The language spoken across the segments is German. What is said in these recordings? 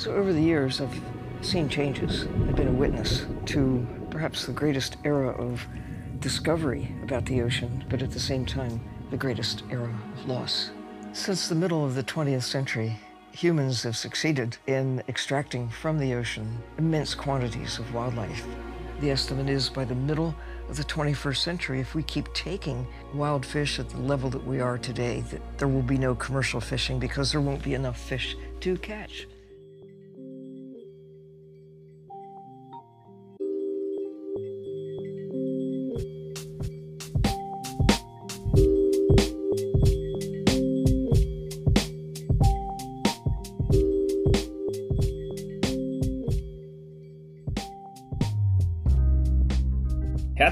So over the years, I've seen changes. I've been a witness to perhaps the greatest era of discovery about the ocean, but at the same time, the greatest era of loss. Since the middle of the 20th century, humans have succeeded in extracting from the ocean immense quantities of wildlife. The estimate is by the middle of the 21st century, if we keep taking wild fish at the level that we are today, that there will be no commercial fishing because there won't be enough fish to catch.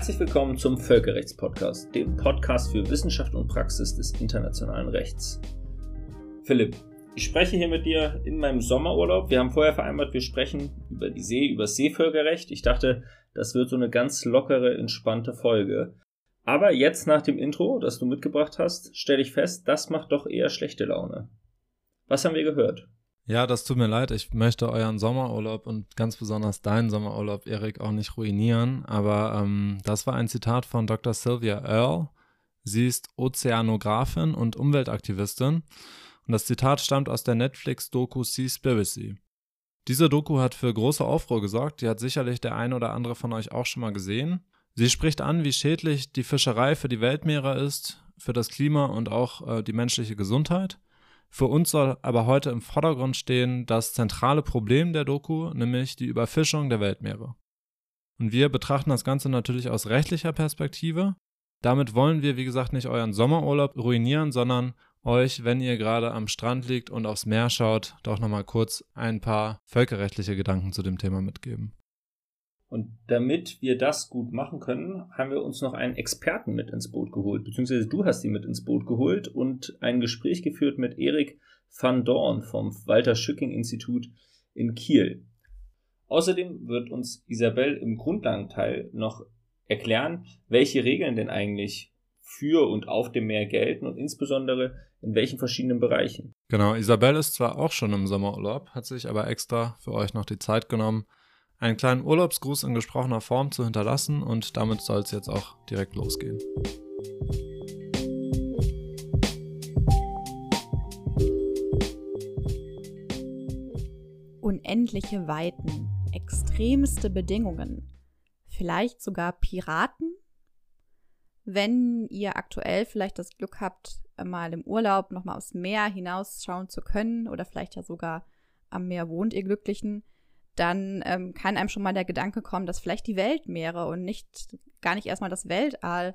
Herzlich willkommen zum Völkerrechtspodcast, dem Podcast für Wissenschaft und Praxis des internationalen Rechts. Philipp, ich spreche hier mit dir in meinem Sommerurlaub. Wir haben vorher vereinbart, wir sprechen über die See, über das Seevölkerrecht. Ich dachte, das wird so eine ganz lockere, entspannte Folge. Aber jetzt nach dem Intro, das du mitgebracht hast, stelle ich fest, das macht doch eher schlechte Laune. Was haben wir gehört? Ja, das tut mir leid. Ich möchte euren Sommerurlaub und ganz besonders deinen Sommerurlaub, Erik, auch nicht ruinieren. Aber ähm, das war ein Zitat von Dr. Sylvia Earle. Sie ist Ozeanografin und Umweltaktivistin. Und das Zitat stammt aus der Netflix-Doku Seaspiracy. Diese Doku hat für große Aufruhr gesorgt. Die hat sicherlich der ein oder andere von euch auch schon mal gesehen. Sie spricht an, wie schädlich die Fischerei für die Weltmeere ist, für das Klima und auch äh, die menschliche Gesundheit. Für uns soll aber heute im Vordergrund stehen das zentrale Problem der Doku, nämlich die Überfischung der Weltmeere. Und wir betrachten das Ganze natürlich aus rechtlicher Perspektive. Damit wollen wir, wie gesagt, nicht euren Sommerurlaub ruinieren, sondern euch, wenn ihr gerade am Strand liegt und aufs Meer schaut, doch nochmal kurz ein paar völkerrechtliche Gedanken zu dem Thema mitgeben. Und damit wir das gut machen können, haben wir uns noch einen Experten mit ins Boot geholt, beziehungsweise du hast ihn mit ins Boot geholt und ein Gespräch geführt mit Erik van Dorn vom Walter Schücking Institut in Kiel. Außerdem wird uns Isabel im Grundlagenteil noch erklären, welche Regeln denn eigentlich für und auf dem Meer gelten und insbesondere in welchen verschiedenen Bereichen. Genau, Isabel ist zwar auch schon im Sommerurlaub, hat sich aber extra für euch noch die Zeit genommen, einen kleinen Urlaubsgruß in gesprochener Form zu hinterlassen und damit soll es jetzt auch direkt losgehen. Unendliche Weiten, extremste Bedingungen, vielleicht sogar Piraten? Wenn ihr aktuell vielleicht das Glück habt, mal im Urlaub nochmal aufs Meer hinausschauen zu können oder vielleicht ja sogar am Meer wohnt, ihr Glücklichen, dann ähm, kann einem schon mal der Gedanke kommen, dass vielleicht die Weltmeere und nicht gar nicht erstmal das Weltall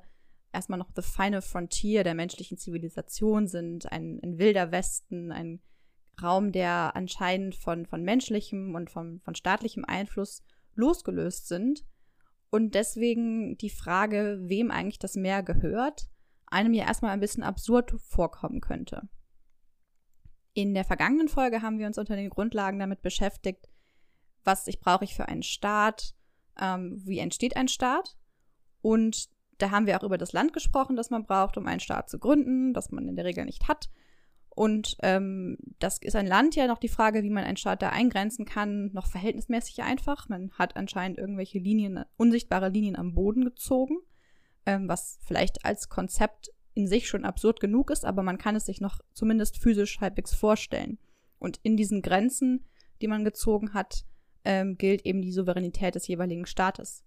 erstmal noch the final frontier der menschlichen Zivilisation sind, ein, ein wilder Westen, ein Raum, der anscheinend von, von menschlichem und von, von staatlichem Einfluss losgelöst sind. Und deswegen die Frage, wem eigentlich das Meer gehört, einem ja erstmal ein bisschen absurd vorkommen könnte. In der vergangenen Folge haben wir uns unter den Grundlagen damit beschäftigt, was ich brauche ich für einen Staat, ähm, wie entsteht ein Staat. Und da haben wir auch über das Land gesprochen, das man braucht, um einen Staat zu gründen, das man in der Regel nicht hat. Und ähm, das ist ein Land ja noch die Frage, wie man einen Staat da eingrenzen kann, noch verhältnismäßig einfach. Man hat anscheinend irgendwelche Linien, unsichtbare Linien am Boden gezogen, ähm, was vielleicht als Konzept in sich schon absurd genug ist, aber man kann es sich noch zumindest physisch halbwegs vorstellen. Und in diesen Grenzen, die man gezogen hat, ähm, gilt eben die Souveränität des jeweiligen Staates.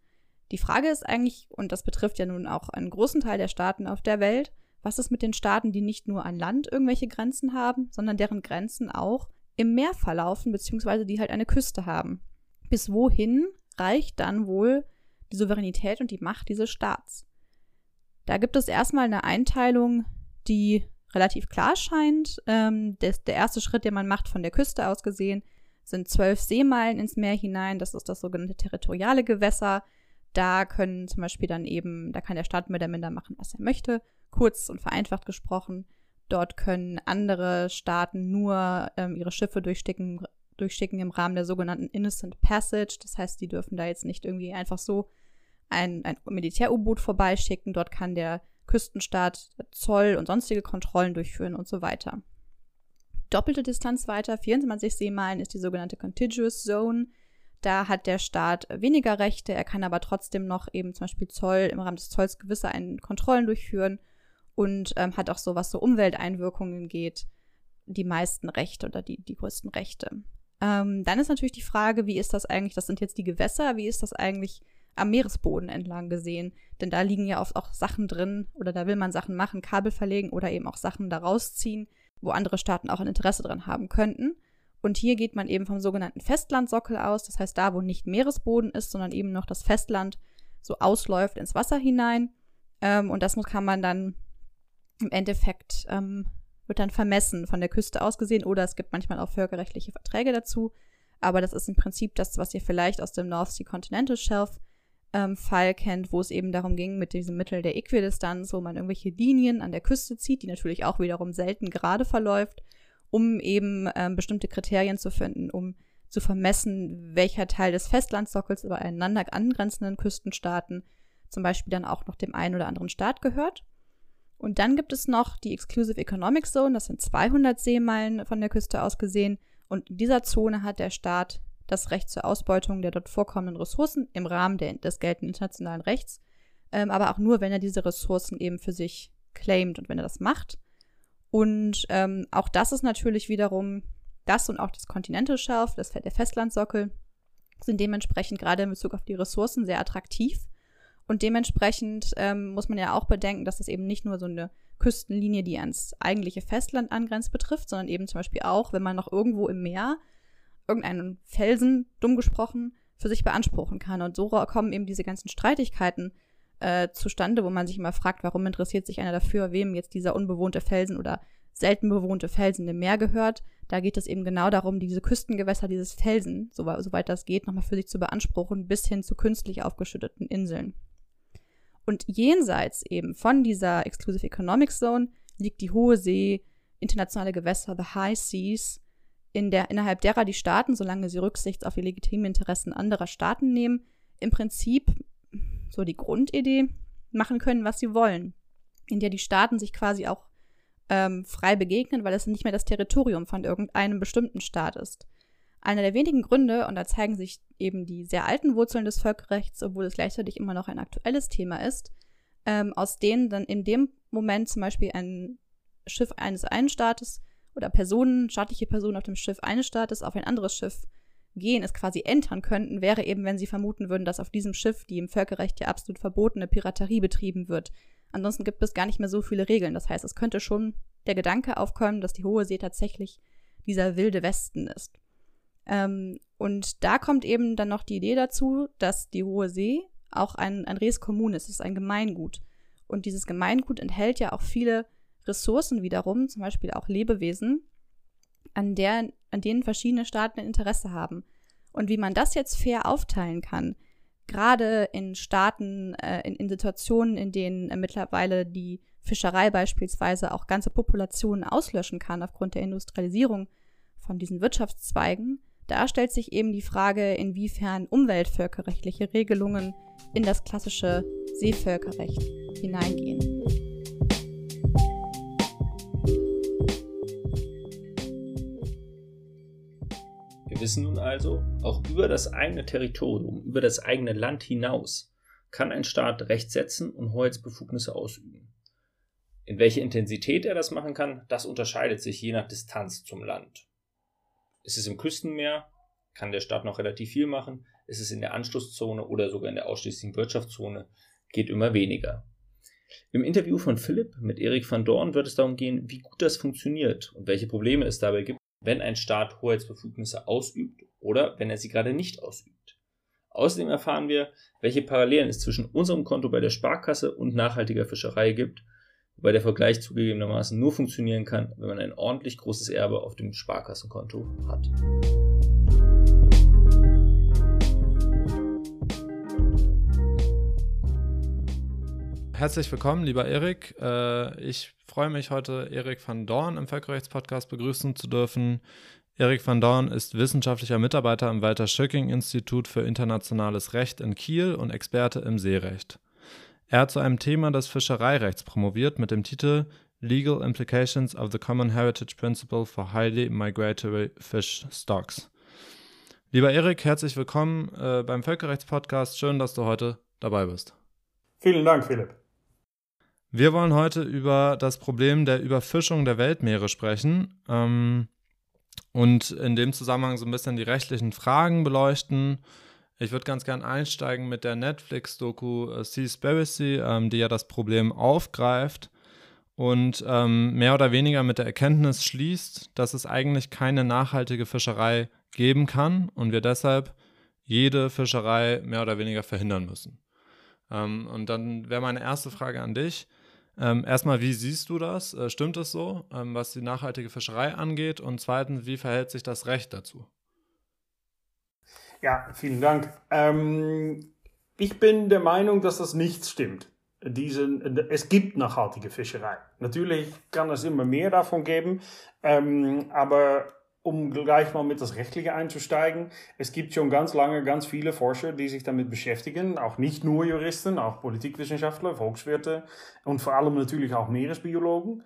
Die Frage ist eigentlich, und das betrifft ja nun auch einen großen Teil der Staaten auf der Welt, was ist mit den Staaten, die nicht nur an Land irgendwelche Grenzen haben, sondern deren Grenzen auch im Meer verlaufen, beziehungsweise die halt eine Küste haben? Bis wohin reicht dann wohl die Souveränität und die Macht dieses Staats? Da gibt es erstmal eine Einteilung, die relativ klar scheint. Ähm, der, der erste Schritt, den man macht von der Küste aus gesehen, sind zwölf Seemeilen ins Meer hinein. Das ist das sogenannte territoriale Gewässer. Da können zum Beispiel dann eben, da kann der Staat mehr oder minder machen, was er möchte. Kurz und vereinfacht gesprochen. Dort können andere Staaten nur ähm, ihre Schiffe durchsticken, durchsticken im Rahmen der sogenannten Innocent Passage. Das heißt, die dürfen da jetzt nicht irgendwie einfach so ein, ein Militär-U-Boot vorbeischicken. Dort kann der Küstenstaat Zoll und sonstige Kontrollen durchführen und so weiter. Doppelte Distanz weiter, 24 Seemeilen, ist die sogenannte Contiguous Zone. Da hat der Staat weniger Rechte, er kann aber trotzdem noch eben zum Beispiel Zoll im Rahmen des Zolls gewisse Kontrollen durchführen und ähm, hat auch so, was so Umwelteinwirkungen geht, die meisten Rechte oder die, die größten Rechte. Ähm, dann ist natürlich die Frage, wie ist das eigentlich, das sind jetzt die Gewässer, wie ist das eigentlich am Meeresboden entlang gesehen? Denn da liegen ja oft auch Sachen drin oder da will man Sachen machen, Kabel verlegen oder eben auch Sachen da rausziehen, wo andere Staaten auch ein Interesse dran haben könnten. Und hier geht man eben vom sogenannten Festlandsockel aus, das heißt da, wo nicht Meeresboden ist, sondern eben noch das Festland so ausläuft ins Wasser hinein. Ähm, und das kann man dann im Endeffekt, ähm, wird dann vermessen von der Küste aus gesehen oder es gibt manchmal auch völkerrechtliche Verträge dazu. Aber das ist im Prinzip das, was ihr vielleicht aus dem North Sea Continental Shelf ähm, Fall kennt, wo es eben darum ging, mit diesem Mittel der Äquidistanz, wo man irgendwelche Linien an der Küste zieht, die natürlich auch wiederum selten gerade verläuft, um eben ähm, bestimmte Kriterien zu finden, um zu vermessen, welcher Teil des Festlandsockels über einander angrenzenden Küstenstaaten zum Beispiel dann auch noch dem einen oder anderen Staat gehört. Und dann gibt es noch die Exclusive Economic Zone, das sind 200 Seemeilen von der Küste aus gesehen. Und in dieser Zone hat der Staat das Recht zur Ausbeutung der dort vorkommenden Ressourcen im Rahmen der, des geltenden internationalen Rechts, ähm, aber auch nur, wenn er diese Ressourcen eben für sich claimt und wenn er das macht. Und ähm, auch das ist natürlich wiederum, das und auch das Continental Shelf, das, der Festlandsockel, sind dementsprechend gerade in Bezug auf die Ressourcen sehr attraktiv. Und dementsprechend ähm, muss man ja auch bedenken, dass das eben nicht nur so eine Küstenlinie, die ans eigentliche Festland angrenzt, betrifft, sondern eben zum Beispiel auch, wenn man noch irgendwo im Meer irgendeinen Felsen, dumm gesprochen, für sich beanspruchen kann. Und so kommen eben diese ganzen Streitigkeiten äh, zustande, wo man sich immer fragt, warum interessiert sich einer dafür, wem jetzt dieser unbewohnte Felsen oder selten bewohnte Felsen im Meer gehört. Da geht es eben genau darum, diese Küstengewässer, dieses Felsen, soweit, soweit das geht, nochmal für sich zu beanspruchen, bis hin zu künstlich aufgeschütteten Inseln. Und jenseits eben von dieser Exclusive Economic Zone liegt die hohe See, internationale Gewässer, the High Seas, in der, innerhalb derer die Staaten, solange sie Rücksicht auf die legitimen Interessen anderer Staaten nehmen, im Prinzip so die Grundidee machen können, was sie wollen. In der die Staaten sich quasi auch ähm, frei begegnen, weil es nicht mehr das Territorium von irgendeinem bestimmten Staat ist. Einer der wenigen Gründe, und da zeigen sich eben die sehr alten Wurzeln des Völkerrechts, obwohl es gleichzeitig immer noch ein aktuelles Thema ist, ähm, aus denen dann in dem Moment zum Beispiel ein Schiff eines einen Staates oder Personen, staatliche Personen auf dem Schiff eines Staates auf ein anderes Schiff gehen, es quasi entern könnten, wäre eben, wenn sie vermuten würden, dass auf diesem Schiff die im Völkerrecht ja absolut verbotene Piraterie betrieben wird. Ansonsten gibt es gar nicht mehr so viele Regeln. Das heißt, es könnte schon der Gedanke aufkommen, dass die Hohe See tatsächlich dieser wilde Westen ist. Ähm, und da kommt eben dann noch die Idee dazu, dass die Hohe See auch ein, ein Res es ist ein Gemeingut. Und dieses Gemeingut enthält ja auch viele Ressourcen wiederum, zum Beispiel auch Lebewesen, an, der, an denen verschiedene Staaten Interesse haben. Und wie man das jetzt fair aufteilen kann, gerade in Staaten, äh, in, in, Situationen, in denen äh, mittlerweile die Fischerei beispielsweise auch ganze Populationen auslöschen kann aufgrund der Industrialisierung von diesen Wirtschaftszweigen, da stellt sich eben die Frage, inwiefern umweltvölkerrechtliche Regelungen in das klassische Seevölkerrecht hineingehen. Wir wissen nun also, auch über das eigene Territorium, über das eigene Land hinaus, kann ein Staat Recht setzen und Hoheitsbefugnisse ausüben. In welcher Intensität er das machen kann, das unterscheidet sich je nach Distanz zum Land. Ist es im Küstenmeer, kann der Staat noch relativ viel machen. Ist es in der Anschlusszone oder sogar in der ausschließlichen Wirtschaftszone, geht immer weniger. Im Interview von Philipp mit Erik van Dorn wird es darum gehen, wie gut das funktioniert und welche Probleme es dabei gibt, wenn ein Staat Hoheitsbefugnisse ausübt oder wenn er sie gerade nicht ausübt. Außerdem erfahren wir, welche Parallelen es zwischen unserem Konto bei der Sparkasse und nachhaltiger Fischerei gibt, wobei der Vergleich zugegebenermaßen nur funktionieren kann, wenn man ein ordentlich großes Erbe auf dem Sparkassenkonto hat. Herzlich willkommen, lieber Erik. Äh, ich freue mich heute, Erik van Dorn im Völkerrechtspodcast begrüßen zu dürfen. Erik van Dorn ist wissenschaftlicher Mitarbeiter im Walter Schöcking Institut für internationales Recht in Kiel und Experte im Seerecht. Er hat zu einem Thema des Fischereirechts promoviert mit dem Titel Legal Implications of the Common Heritage Principle for Highly Migratory Fish Stocks. Lieber Erik, herzlich willkommen äh, beim Völkerrechtspodcast. Schön, dass du heute dabei bist. Vielen Dank, Philipp. Wir wollen heute über das Problem der Überfischung der Weltmeere sprechen ähm, und in dem Zusammenhang so ein bisschen die rechtlichen Fragen beleuchten. Ich würde ganz gern einsteigen mit der Netflix-Doku äh, Seaspiracy, ähm, die ja das Problem aufgreift und ähm, mehr oder weniger mit der Erkenntnis schließt, dass es eigentlich keine nachhaltige Fischerei geben kann und wir deshalb jede Fischerei mehr oder weniger verhindern müssen. Ähm, und dann wäre meine erste Frage an dich. Ähm, erstmal, wie siehst du das? Äh, stimmt es so, ähm, was die nachhaltige Fischerei angeht? Und zweitens, wie verhält sich das Recht dazu? Ja, vielen Dank. Ähm, ich bin der Meinung, dass das nicht stimmt. Diesen, es gibt nachhaltige Fischerei. Natürlich kann es immer mehr davon geben, ähm, aber um gleich mal mit das Rechtliche einzusteigen, es gibt schon ganz lange ganz viele Forscher, die sich damit beschäftigen, auch nicht nur Juristen, auch Politikwissenschaftler, Volkswirte und vor allem natürlich auch Meeresbiologen.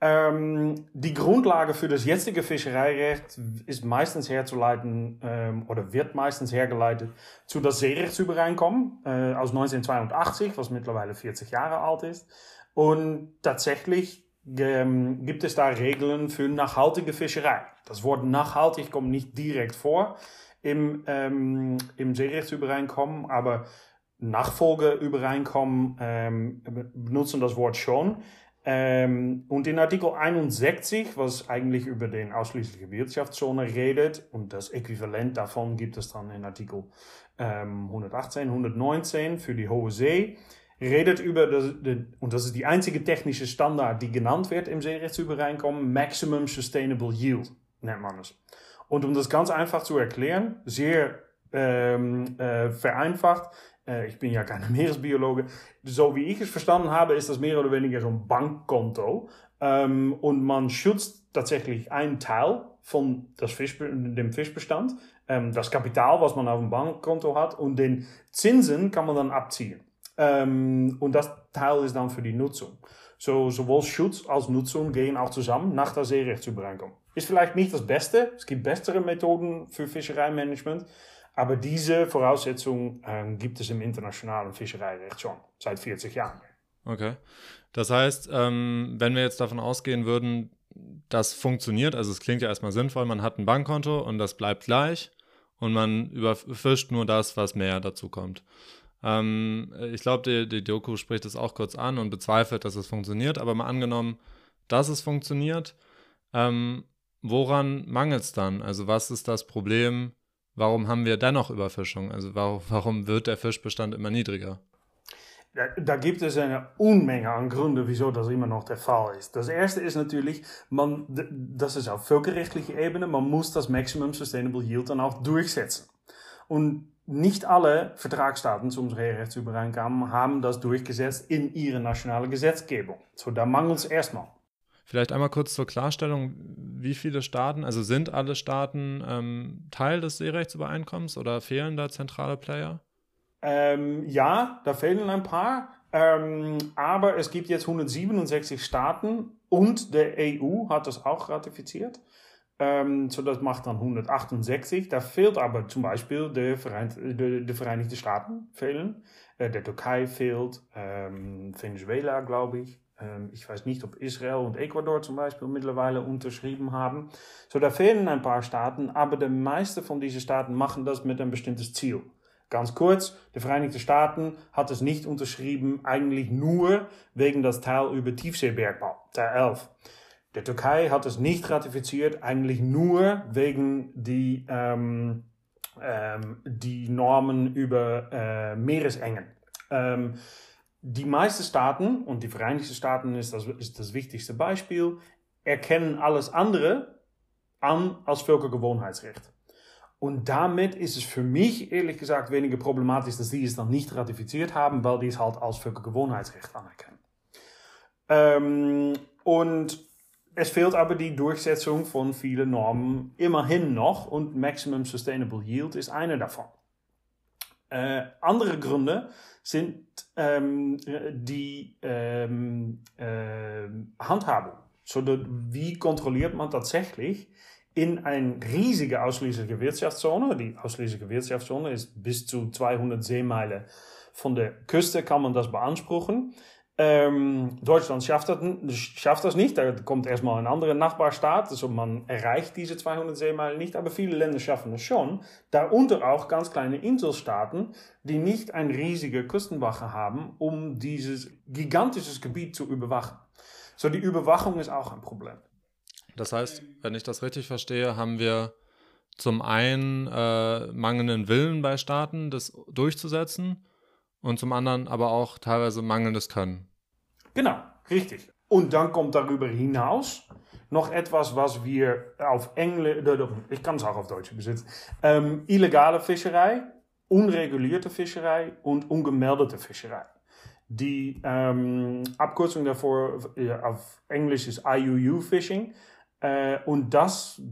Ähm, die Grundlage für das jetzige Fischereirecht ist meistens herzuleiten ähm, oder wird meistens hergeleitet zu das Seerechtsübereinkommen äh, aus 1982, was mittlerweile 40 Jahre alt ist. Und tatsächlich gibt es da Regeln für nachhaltige Fischerei. Das Wort nachhaltig kommt nicht direkt vor im, ähm, im Seerechtsübereinkommen, aber Nachfolgeübereinkommen ähm, benutzen das Wort schon. Ähm, und in Artikel 61, was eigentlich über den ausschließliche Wirtschaftszone redet, und das Äquivalent davon gibt es dann in Artikel ähm, 118, 119 für die Hohe See, redet über, das, und das ist die einzige technische Standard, die genannt wird im Seerechtsübereinkommen, Maximum Sustainable Yield, nennt man es. Und um das ganz einfach zu erklären, sehr ähm, äh, vereinfacht, äh, ich bin ja kein Meeresbiologe, so wie ich es verstanden habe, ist das mehr oder weniger so ein Bankkonto. Ähm, und man schützt tatsächlich einen Teil von das Fischbe dem Fischbestand, ähm, das Kapital, was man auf dem Bankkonto hat, und den Zinsen kann man dann abziehen. Ähm, und das Teil ist dann für die Nutzung. So, sowohl Schutz als Nutzung gehen auch zusammen nach der Seerechtsübereinkunft. Ist vielleicht nicht das Beste. Es gibt bessere Methoden für Fischereimanagement. Aber diese Voraussetzung äh, gibt es im internationalen Fischereirecht schon seit 40 Jahren. Okay. Das heißt, ähm, wenn wir jetzt davon ausgehen würden, das funktioniert, also es klingt ja erstmal sinnvoll, man hat ein Bankkonto und das bleibt gleich und man überfischt nur das, was mehr dazu kommt. Ähm, ich glaube, die, die Doku spricht es auch kurz an und bezweifelt, dass es funktioniert, aber mal angenommen, dass es funktioniert, ähm, woran mangelt es dann? Also was ist das Problem, warum haben wir dennoch Überfischung? Also warum, warum wird der Fischbestand immer niedriger? Da, da, gibt es eine Unmenge an Gründen, wieso das immer noch der Fall ist. Das erste ist natürlich, man, das ist auf völkerrechtlicher Ebene, man muss das Maximum Sustainable Yield dann auch durchsetzen. Und nicht alle Vertragsstaaten zum Rechtsübereinkommen haben das durchgesetzt in ihre nationale Gesetzgebung. So, da mangelt es erstmal. Vielleicht einmal kurz zur Klarstellung, wie viele Staaten, also sind alle Staaten ähm, Teil des Seerechtsübereinkommens oder fehlen da zentrale Player? Ähm, ja, da fehlen ein paar, ähm, aber es gibt jetzt 167 Staaten und der EU hat das auch ratifiziert. Ähm, so das macht dann 168. Da fehlt aber zum Beispiel die, Vereint, die, die Vereinigten Staaten fehlen. Äh, der Türkei fehlt, ähm, Venezuela glaube ich. Ähm, ich weiß nicht, ob Israel und Ecuador zum Beispiel mittlerweile unterschrieben haben. So, da fehlen ein paar Staaten, aber die meisten von diesen Staaten machen das mit einem bestimmten Ziel. Ganz kurz, die Vereinigten Staaten hat es nicht unterschrieben, eigentlich nur wegen das Teil über Tiefseebergbau, Teil 11. Die Türkei hat es nicht ratifiziert, eigentlich nur wegen die, ähm, ähm, die Normen über äh, Meeresengen. Ähm, die meisten Staaten, und die Vereinigten Staaten ist das, ist das wichtigste Beispiel, erkennen alles andere an als Völkergewohnheitsrecht. Und damit ist es für mich ehrlich gesagt weniger problematisch, dass die es dann nicht ratifiziert haben, weil die es halt als Völkergewohnheitsrecht anerkennen. Ähm, und es fehlt aber die Durchsetzung von vielen Normen immerhin noch und Maximum Sustainable Yield ist eine davon. Äh, andere Gründe sind ähm, die ähm, äh, Handhabung. So, wie kontrolliert man tatsächlich in eine riesige ausschließliche Wirtschaftszone? Die ausschließliche Wirtschaftszone ist bis zu 200 Seemeilen von der Küste, kann man das beanspruchen. Ähm, Deutschland schafft das, schafft das nicht. Da kommt erstmal ein anderer Nachbarstaat. Also man erreicht diese 200 Seemeilen nicht. Aber viele Länder schaffen es schon. Darunter auch ganz kleine Inselstaaten, die nicht eine riesige Küstenwache haben, um dieses gigantische Gebiet zu überwachen. So, die Überwachung ist auch ein Problem. Das heißt, wenn ich das richtig verstehe, haben wir zum einen äh, mangelnden Willen bei Staaten, das durchzusetzen, und zum anderen aber auch teilweise mangelndes Können. Genau, richtig. Und dann kommt darüber hinaus noch etwas, was wir auf Englisch, ich kann es auch auf Deutsch übersetzen, ähm, illegale Fischerei, unregulierte Fischerei und ungemeldete Fischerei. Die ähm, Abkürzung davor auf Englisch ist IUU Fishing. Äh, und das,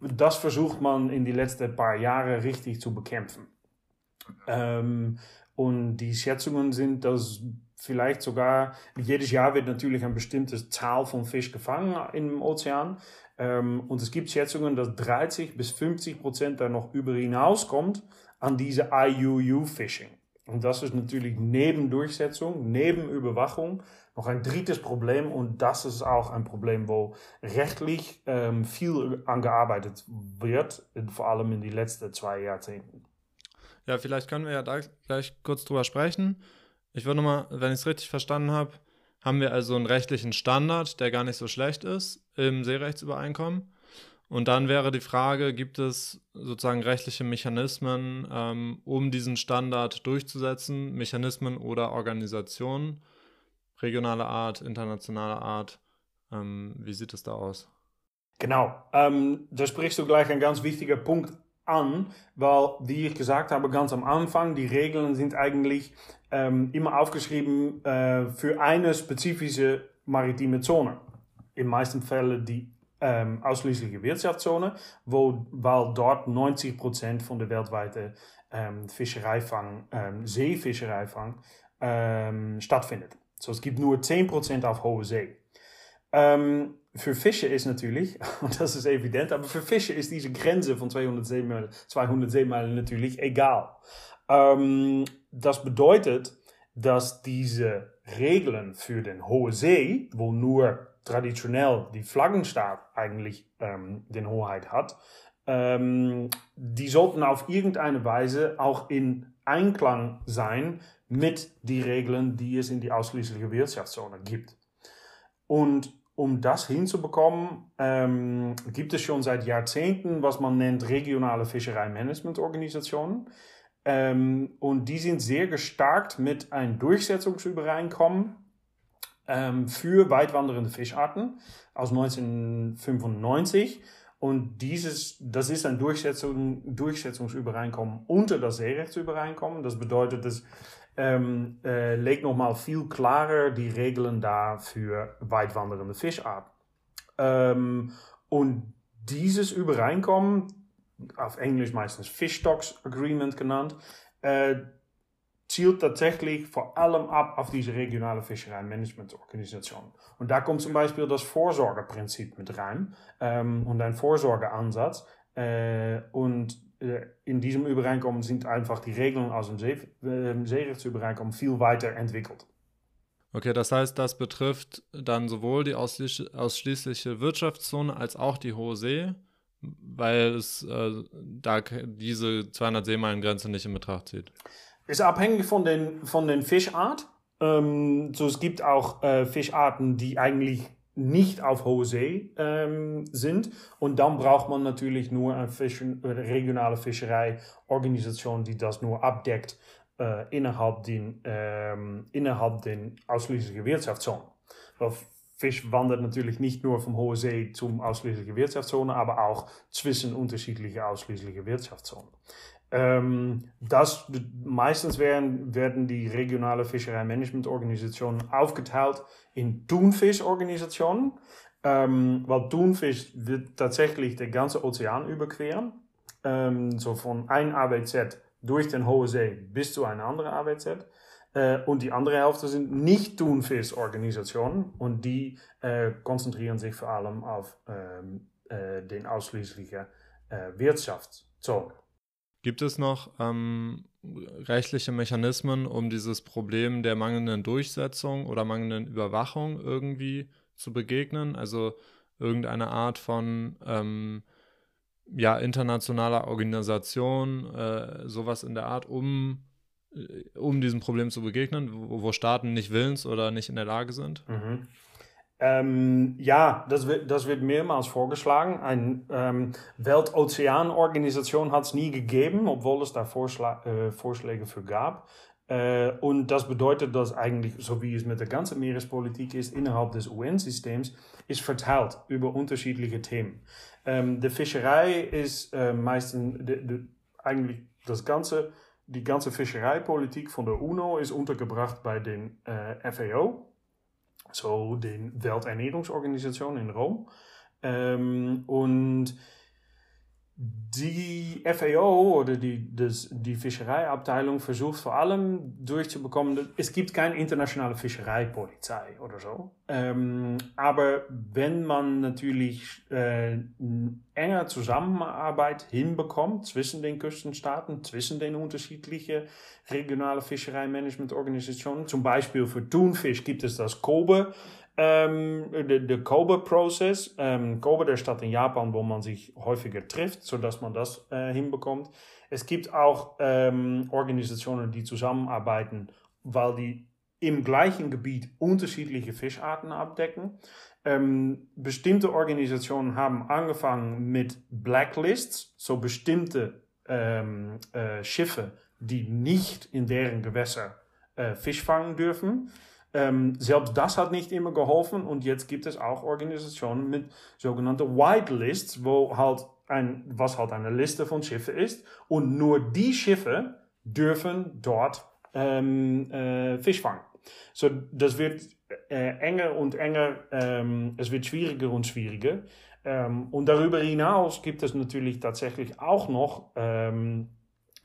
das versucht man in die letzten paar Jahre richtig zu bekämpfen. Ähm, und die Schätzungen sind, dass vielleicht sogar, jedes Jahr wird natürlich eine bestimmte Zahl von Fisch gefangen im Ozean. Ähm, und es gibt Schätzungen, dass 30 bis 50 Prozent da noch über hinauskommt an diese IUU-Fishing. Und das ist natürlich neben Durchsetzung, neben Überwachung noch ein drittes Problem. Und das ist auch ein Problem, wo rechtlich ähm, viel angearbeitet wird, vor allem in den letzten zwei Jahrzehnten. Ja, vielleicht können wir ja da gleich kurz drüber sprechen. Ich würde nochmal, wenn ich es richtig verstanden habe, haben wir also einen rechtlichen Standard, der gar nicht so schlecht ist im Seerechtsübereinkommen. Und dann wäre die Frage, gibt es sozusagen rechtliche Mechanismen, ähm, um diesen Standard durchzusetzen, Mechanismen oder Organisationen, regionale Art, internationale Art? Ähm, wie sieht es da aus? Genau, ähm, da sprichst du gleich ein ganz wichtiger Punkt an, weil, wie ich gesagt habe, ganz am Anfang, die Regeln sind eigentlich ähm, immer aufgeschrieben äh, für eine spezifische maritime Zone. In meisten Fällen die ähm, ausschließliche Wirtschaftszone, wo, weil dort 90% von der weltweiten ähm, Fischereifang, ähm, Seefischereifang ähm, stattfindet. So, es gibt nur 10% auf hohe See. Ähm, für Fische ist natürlich, und das ist evident, aber für Fische ist diese Grenze von 200 Seemeilen, 200 Seemeilen natürlich egal. Ähm, das bedeutet, dass diese Regeln für den Hohe See, wo nur traditionell die Flaggenstaat eigentlich ähm, den Hoheit hat, ähm, die sollten auf irgendeine Weise auch in Einklang sein mit den Regeln, die es in die ausschließliche Wirtschaftszone gibt. Und um das hinzubekommen, ähm, gibt es schon seit Jahrzehnten, was man nennt regionale Fischereimanagementorganisationen. Ähm, und die sind sehr gestarkt mit einem Durchsetzungsübereinkommen ähm, für weitwandernde Fischarten aus 1995. Und dieses, das ist ein Durchsetzung, Durchsetzungsübereinkommen unter das Seerechtsübereinkommen. Das bedeutet, dass ähm, äh, legt nochmal viel klarer die Regeln da für weitwandernde Fischarten. Ähm, und dieses Übereinkommen, auf Englisch meistens Fish Stocks Agreement genannt, äh, zielt tatsächlich vor allem ab auf diese regionale Fischereimanagementorganisation. Und da kommt zum Beispiel das Vorsorgeprinzip mit rein ähm, und ein Vorsorgeansatz. Äh, und äh, in diesem Übereinkommen sind einfach die Regeln aus dem See, äh, Seerechtsübereinkommen viel weiter entwickelt. Okay, das heißt, das betrifft dann sowohl die ausschließliche Wirtschaftszone als auch die Hohe See, weil es äh, da diese 200 Seemeilen-Grenze nicht in Betracht zieht. Ist abhängig von den, von den Fischart. Ähm, so, es gibt auch äh, Fischarten, die eigentlich nicht auf hohe See ähm, sind. Und dann braucht man natürlich nur eine, Fisch eine regionale Fischereiorganisation, die das nur abdeckt äh, innerhalb den, ähm, innerhalb den ausschließlichen Wirtschaftszonen. Weil Fisch wandert natürlich nicht nur vom hohe See zum ausschließlichen Wirtschaftszone, aber auch zwischen unterschiedliche ausschließliche Wirtschaftszonen. Ähm, das, meistens werden, werden die regionale Fischereimanagementorganisationen aufgeteilt in Thunfischorganisationen, ähm, weil Thunfisch wird tatsächlich den ganzen Ozean überqueren. Ähm, so von ein ABZ durch den Hohe See bis zu einer anderen AWZ. Äh, und die andere Hälfte sind nicht Thunfisch-Organisationen und die äh, konzentrieren sich vor allem auf ähm, äh, den ausschließlichen äh, Wirtschaftszone. Gibt es noch ähm, rechtliche Mechanismen, um dieses Problem der mangelnden Durchsetzung oder mangelnden Überwachung irgendwie zu begegnen? Also irgendeine Art von ähm, ja, internationaler Organisation, äh, sowas in der Art, um, äh, um diesem Problem zu begegnen, wo, wo, Staaten nicht willens oder nicht in der Lage sind? Mhm. Ähm, ja, das wird, das wird mehrmals vorgeschlagen. Eine ähm, Weltozeanorganisation hat es nie gegeben, obwohl es da Vorschla äh, Vorschläge für gab. Äh, und das bedeutet, dass eigentlich, so wie es mit der ganzen Meerespolitik ist, innerhalb des UN-Systems, ist verteilt über unterschiedliche Themen. Ähm, die Fischerei ist äh, meistens, de, de, eigentlich das ganze, die ganze Fischereipolitik von der UNO ist untergebracht bei den äh, FAO, so den Welternährungsorganisation in Rom. Ähm, und die FAO oder die, das, die Fischereiabteilung versucht vor allem durchzubekommen, es gibt keine internationale Fischereipolizei oder so. Ähm, aber wenn man natürlich äh, enger Zusammenarbeit hinbekommt zwischen den Küstenstaaten, zwischen den unterschiedlichen regionalen Fischereimanagementorganisationen, zum Beispiel für Thunfisch gibt es das Kobe, ähm, der, der Kobe-Prozess. Ähm, Kobe, der Stadt in Japan, wo man sich häufiger trifft, sodass man das äh, hinbekommt. Es gibt auch ähm, Organisationen, die zusammenarbeiten, weil die im gleichen Gebiet unterschiedliche Fischarten abdecken. Ähm, bestimmte Organisationen haben angefangen mit Blacklists, so bestimmte ähm, äh, Schiffe, die nicht in deren Gewässer äh, Fisch fangen dürfen. Ähm, selbst das hat nicht immer geholfen und jetzt gibt es auch Organisationen mit sogenannten Whitelists, wo halt ein, was halt eine Liste von Schiffen ist und nur die Schiffe dürfen dort ähm, äh, Fisch fangen. So, das wird äh, enger und enger, ähm, es wird schwieriger und schwieriger. Ähm, und darüber hinaus gibt es natürlich tatsächlich auch noch ähm,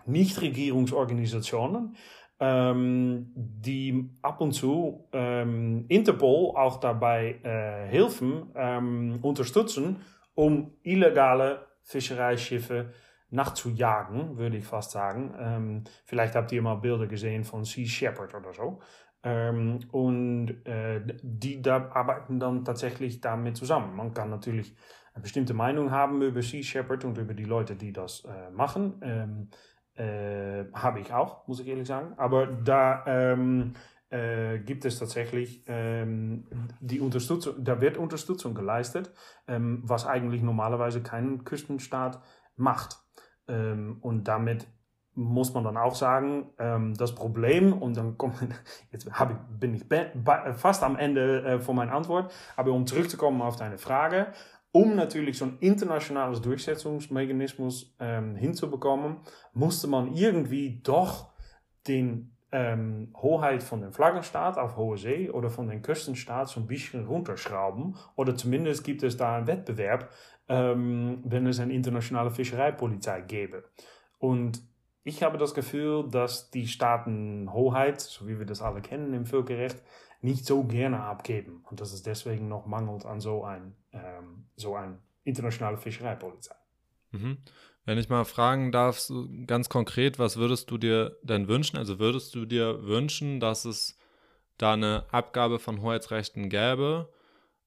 Nichtregierungsorganisationen, ähm, die ab und zu ähm, Interpol auch dabei äh, helfen, ähm, unterstützen, um illegale Fischereischiffe nachzujagen, würde ich fast sagen. Ähm, vielleicht habt ihr mal Bilder gesehen von Sea Shepherd oder so. Ähm, und äh, die da arbeiten dann tatsächlich damit zusammen. Man kann natürlich eine bestimmte Meinung haben über Sea Shepherd und über die Leute, die das äh, machen. Äh, Habe ich auch, muss ich ehrlich sagen. Aber da ähm, äh, gibt es tatsächlich ähm, die Unterstützung, da wird Unterstützung geleistet, ähm, was eigentlich normalerweise kein Küstenstaat macht. Ähm, und damit muss man dann auch sagen, ähm, das Problem, und dann kommt, jetzt ich, bin ich fast am Ende äh, von meiner Antwort, aber um zurückzukommen auf deine Frage, um natürlich so ein internationales Durchsetzungsmechanismus ähm, hinzubekommen, musste man irgendwie doch den ähm, Hoheit von dem Flaggenstaat auf hohe See oder von den Küstenstaat so ein bisschen runterschrauben. Oder zumindest gibt es da einen Wettbewerb, ähm, wenn es eine internationale Fischereipolizei gäbe. Und ich habe das Gefühl, dass die Staaten Hoheit, so wie wir das alle kennen im Völkerrecht, nicht so gerne abgeben. Und dass es deswegen noch mangelt an so ein, ähm, so ein internationale Fischereipolizei. Mhm. Wenn ich mal fragen darf, ganz konkret, was würdest du dir denn wünschen? Also würdest du dir wünschen, dass es da eine Abgabe von Hoheitsrechten gäbe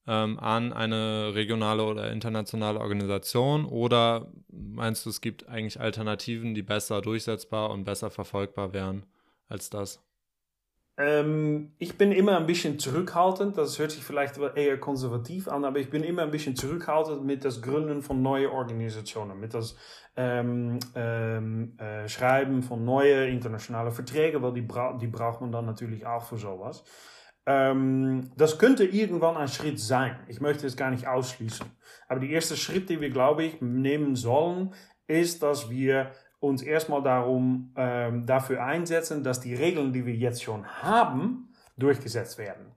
ähm, an eine regionale oder internationale Organisation? Oder meinst du, es gibt eigentlich Alternativen, die besser durchsetzbar und besser verfolgbar wären als das? Ähm, ich bin immer ein bisschen zurückhaltend, das hört sich vielleicht eher konservativ an, aber ich bin immer ein bisschen zurückhaltend mit das Gründen von neuen Organisationen, mit das ähm, ähm, äh, Schreiben von neuen internationalen Verträgen, weil die, bra die braucht man dann natürlich auch für sowas. Ähm, das könnte irgendwann ein Schritt sein. Ich möchte es gar nicht ausschließen. Aber der erste Schritt, den wir, glaube ich, nehmen sollen, ist, dass wir uns erstmal darum, ähm, dafür einsetzen, dass die Regeln, die wir jetzt schon haben, durchgesetzt werden.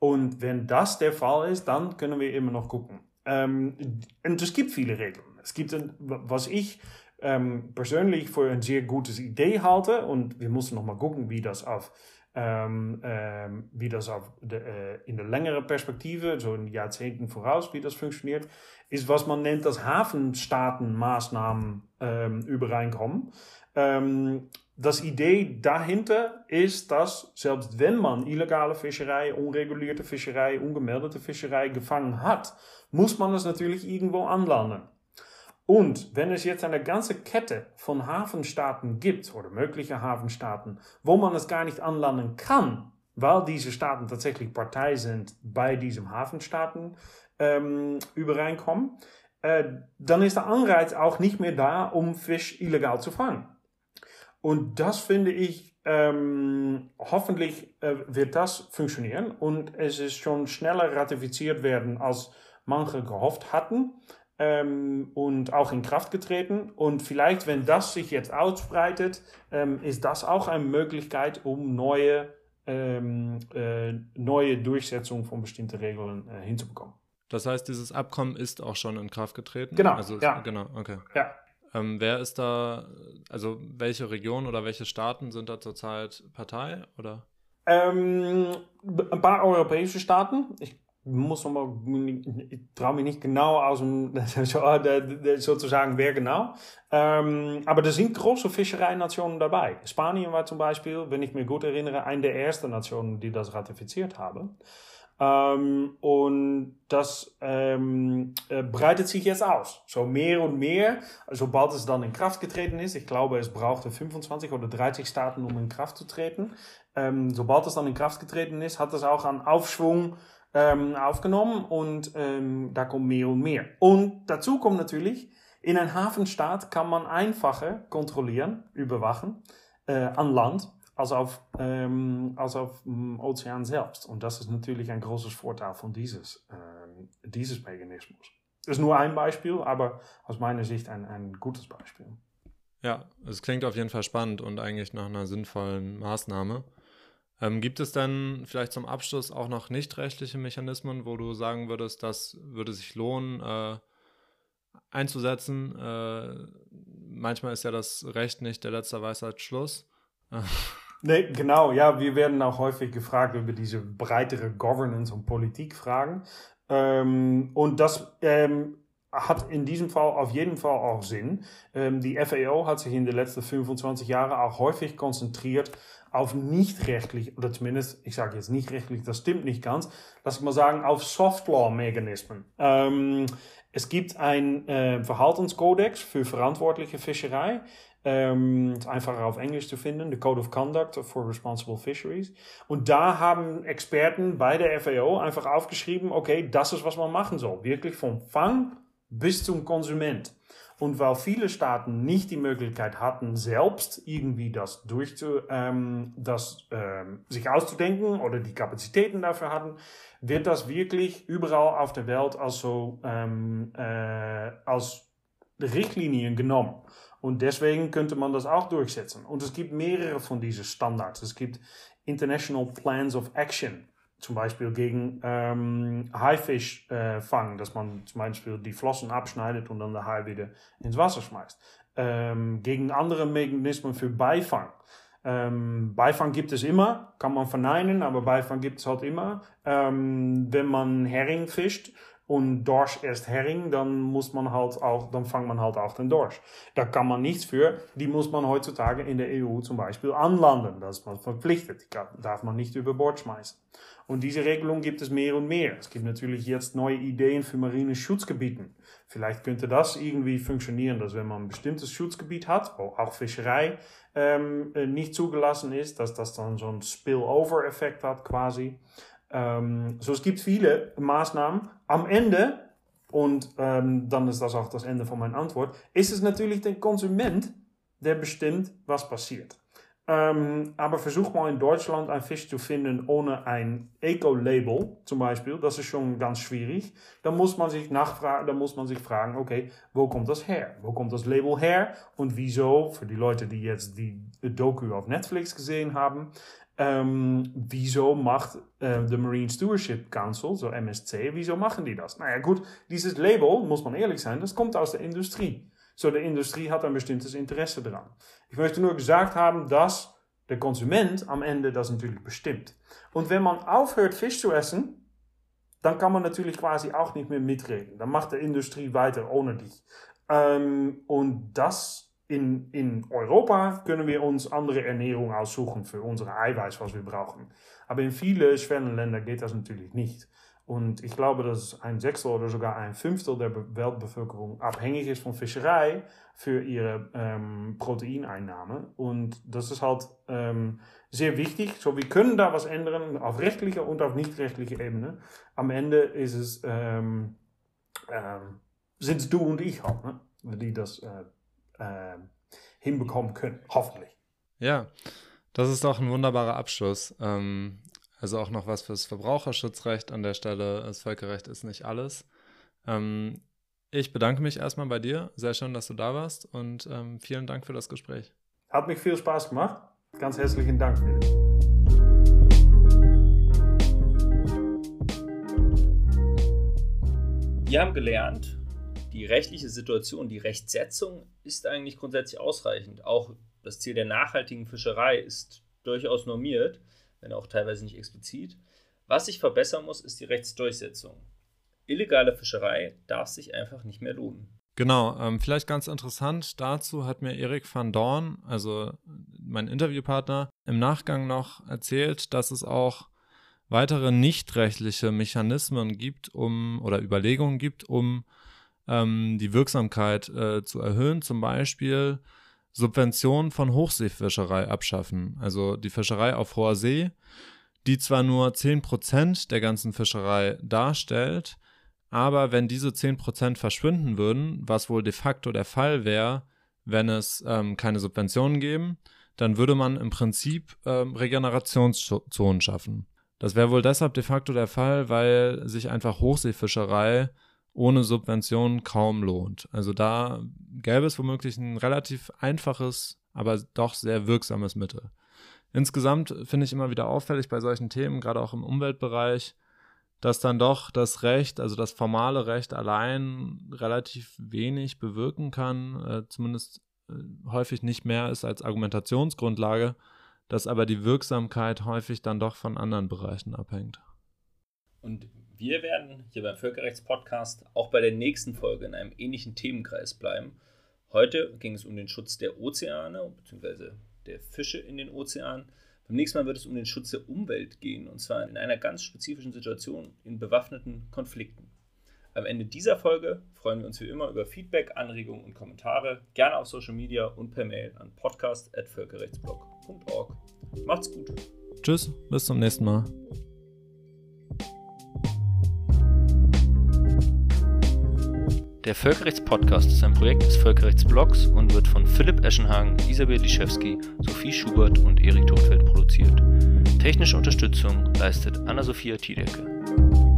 Und wenn das der Fall ist, dann können wir immer noch gucken. Ähm, und es gibt viele Regeln. Es gibt, ein, was ich ähm, persönlich für ein sehr gutes Idee halte und wir müssen noch mal gucken, wie das auf ähm, ähm, wie das auf de, äh, in der längeren Perspektive, so in Jahrzehnten voraus, wie das funktioniert, ist, was man nennt das Hafenstaatenmaßnahmen ähm. Ähm, das Idee dahinter ist, dass selbst wenn man illegale Fischerei, unregulierte Fischerei, ungemeldete Fischerei gefangen hat, muss man es natürlich irgendwo anlanden. Und wenn es jetzt eine ganze Kette von Hafenstaaten gibt oder mögliche Hafenstaaten, wo man es gar nicht anlanden kann, weil diese Staaten tatsächlich Partei sind bei diesem Hafenstaaten ähm, Übereinkommen, äh, dann ist der Anreiz auch nicht mehr da, um Fisch illegal zu fangen. Und das finde ich, ähm, hoffentlich äh, wird das funktionieren und es ist schon schneller ratifiziert werden, als manche gehofft hatten ähm, und auch in Kraft getreten. Und vielleicht, wenn das sich jetzt ausbreitet, ähm, ist das auch eine Möglichkeit, um neue, ähm, äh, neue Durchsetzung von bestimmten Regeln äh, hinzubekommen. Das heißt, dieses Abkommen ist auch schon in Kraft getreten? Genau. Also, ja. Genau, okay. Ja. Ähm, wer ist da, also welche Region oder welche Staaten sind da zurzeit Partei? Oder? Ähm, ein paar europäische Staaten. Ich muss noch mal, ich traue mich nicht genau aus dem, sozusagen wer genau. Ähm, aber da sind große Fischereinationen dabei. Spanien war zum Beispiel, wenn ich mir gut erinnere, eine der ersten Nationen, die das ratifiziert haben. Ähm, und das ähm, äh, breitet sich jetzt aus. So mehr und mehr, sobald es dann in Kraft getreten ist. Ich glaube, es brauchte 25 oder 30 Staaten, um in Kraft zu treten. Sobald es dann in Kraft getreten ist, hat es auch an Aufschwung ähm, aufgenommen und ähm, da kommt mehr und mehr. Und dazu kommt natürlich, in einem Hafenstaat kann man einfacher kontrollieren, überwachen äh, an Land als auf, ähm, als auf dem Ozean selbst. Und das ist natürlich ein großes Vorteil von dieses, äh, dieses Mechanismus. Das ist nur ein Beispiel, aber aus meiner Sicht ein, ein gutes Beispiel. Ja, es klingt auf jeden Fall spannend und eigentlich nach einer sinnvollen Maßnahme. Ähm, gibt es denn vielleicht zum Abschluss auch noch nicht rechtliche Mechanismen, wo du sagen würdest, das würde sich lohnen äh, einzusetzen? Äh, manchmal ist ja das Recht nicht der letzte Weisheit Schluss. nee, genau, ja, wir werden auch häufig gefragt über diese breitere Governance- und Politikfragen. Ähm, und das ähm, hat in diesem Fall auf jeden Fall auch Sinn. Ähm, die FAO hat sich in den letzten 25 Jahren auch häufig konzentriert auf nicht rechtlich, oder zumindest, ich sage jetzt nicht rechtlich, das stimmt nicht ganz, lass ich mal sagen, auf Softlaw-Mechanismen. Ähm, es gibt ein äh, Verhaltenskodex für verantwortliche Fischerei. Ähm, einfacher auf Englisch zu finden, the Code of Conduct for Responsible Fisheries. Und da haben Experten bei der FAO einfach aufgeschrieben, okay, das ist, was man machen soll. Wirklich vom Fang bis zum Konsument. Und weil viele Staaten nicht die Möglichkeit hatten, selbst irgendwie das durchzu, ähm, das ähm, sich auszudenken oder die Kapazitäten dafür hatten, wird das wirklich überall auf der Welt als so ähm, äh, als Richtlinien genommen. Und deswegen könnte man das auch durchsetzen. Und es gibt mehrere von diesen Standards. Es gibt International Plans of Action zum Beispiel gegen ähm, Haifischfang, äh, dass man zum Beispiel die Flossen abschneidet und dann der Hai wieder ins Wasser schmeißt. Ähm, gegen andere Mechanismen für Beifang. Ähm, Beifang gibt es immer, kann man verneinen, aber Beifang gibt es halt immer. Ähm, wenn man Hering fischt und Dorsch erst Hering, dann muss man halt auch, dann fangt man halt auch den Dorsch. Da kann man nichts für. Die muss man heutzutage in der EU zum Beispiel anlanden. Das ist man verpflichtet. Die darf man nicht über Bord schmeißen. Und diese Regelung gibt es mehr und mehr. Es gibt natürlich jetzt neue Ideen für marine Schutzgebieten. Vielleicht könnte das irgendwie funktionieren, dass wenn man ein bestimmtes Schutzgebiet hat, wo auch Fischerei ähm, äh, nicht zugelassen ist, dass das dann so ein Spillover-Effekt hat quasi. Ähm, so es gibt viele Maßnahmen. Am Ende, und ähm, dann ist das auch das Ende von meiner Antwort, ist es natürlich der Konsument, der bestimmt, was passiert. Ähm, aber versuch mal in Deutschland einen Fisch zu finden ohne ein Eco-Label zum Beispiel. Das ist schon ganz schwierig. Da muss man sich nachfragen, da muss man sich fragen, okay, wo kommt das her? Wo kommt das Label her? Und wieso, für die Leute, die jetzt die Doku auf Netflix gesehen haben, ähm, wieso macht äh, the Marine Stewardship Council, so MSC, wieso machen die? Naja gut, dieses Label, muss man ehrlich sein, das kommt aus der Industrie. So, die Industrie hat ein bestimmtes Interesse daran. Ich möchte nur gesagt haben, dass der Konsument am Ende das natürlich bestimmt. Und wenn man aufhört, Fisch zu essen, dann kann man natürlich quasi auch nicht mehr mitreden. Dann macht die Industrie weiter ohne. Ähm, und das in, in Europa können wir uns andere Ernährung aussuchen für unsere Eiweiß, was wir brauchen. Aber in viele Schwellenländer geht das natürlich nicht. Und ich glaube, dass ein Sechstel oder sogar ein Fünftel der Weltbevölkerung abhängig ist von Fischerei für ihre ähm, Proteineinnahme. Und das ist halt ähm, sehr wichtig. So, wir können da was ändern auf rechtlicher und auf nicht rechtlicher Ebene. Am Ende ist es, ähm, ähm, sind es du und ich halt, ne? die das äh, äh, hinbekommen können, hoffentlich. Ja, das ist doch ein wunderbarer Abschluss. Ähm, also auch noch was fürs Verbraucherschutzrecht an der Stelle. Das Völkerrecht ist nicht alles. Ähm, ich bedanke mich erstmal bei dir. Sehr schön, dass du da warst und ähm, vielen Dank für das Gespräch. Hat mich viel Spaß gemacht. Ganz herzlichen Dank. Wir haben gelernt, die rechtliche Situation, die Rechtsetzung ist eigentlich grundsätzlich ausreichend. Auch das Ziel der nachhaltigen Fischerei ist durchaus normiert wenn auch teilweise nicht explizit. Was sich verbessern muss, ist die Rechtsdurchsetzung. Illegale Fischerei darf sich einfach nicht mehr lohnen. Genau, ähm, vielleicht ganz interessant dazu hat mir Erik van Dorn, also mein Interviewpartner, im Nachgang noch erzählt, dass es auch weitere nichtrechtliche Mechanismen gibt, um oder Überlegungen gibt, um ähm, die Wirksamkeit äh, zu erhöhen. Zum Beispiel Subventionen von Hochseefischerei abschaffen. Also die Fischerei auf hoher See, die zwar nur 10% der ganzen Fischerei darstellt, aber wenn diese 10% verschwinden würden, was wohl de facto der Fall wäre, wenn es ähm, keine Subventionen geben, dann würde man im Prinzip ähm, Regenerationszonen schaffen. Das wäre wohl deshalb de facto der Fall, weil sich einfach Hochseefischerei ohne Subventionen kaum lohnt. Also da gäbe es womöglich ein relativ einfaches, aber doch sehr wirksames Mittel. Insgesamt finde ich immer wieder auffällig bei solchen Themen, gerade auch im Umweltbereich, dass dann doch das Recht, also das formale Recht allein relativ wenig bewirken kann, äh, zumindest äh, häufig nicht mehr ist als Argumentationsgrundlage, dass aber die Wirksamkeit häufig dann doch von anderen Bereichen abhängt. Und wir werden hier beim Völkerrechtspodcast auch bei der nächsten Folge in einem ähnlichen Themenkreis bleiben. Heute ging es um den Schutz der Ozeane bzw. der Fische in den Ozeanen. Beim nächsten Mal wird es um den Schutz der Umwelt gehen und zwar in einer ganz spezifischen Situation in bewaffneten Konflikten. Am Ende dieser Folge freuen wir uns wie immer über Feedback, Anregungen und Kommentare, gerne auf Social Media und per Mail an podcast.völkerrechtsblog.org. Macht's gut. Tschüss, bis zum nächsten Mal. Der Völkerrechtspodcast ist ein Projekt des Völkerrechtsblogs und wird von Philipp Eschenhagen, Isabel Liszewski, Sophie Schubert und Erik Todfeld produziert. Technische Unterstützung leistet Anna-Sophia Tiedecke.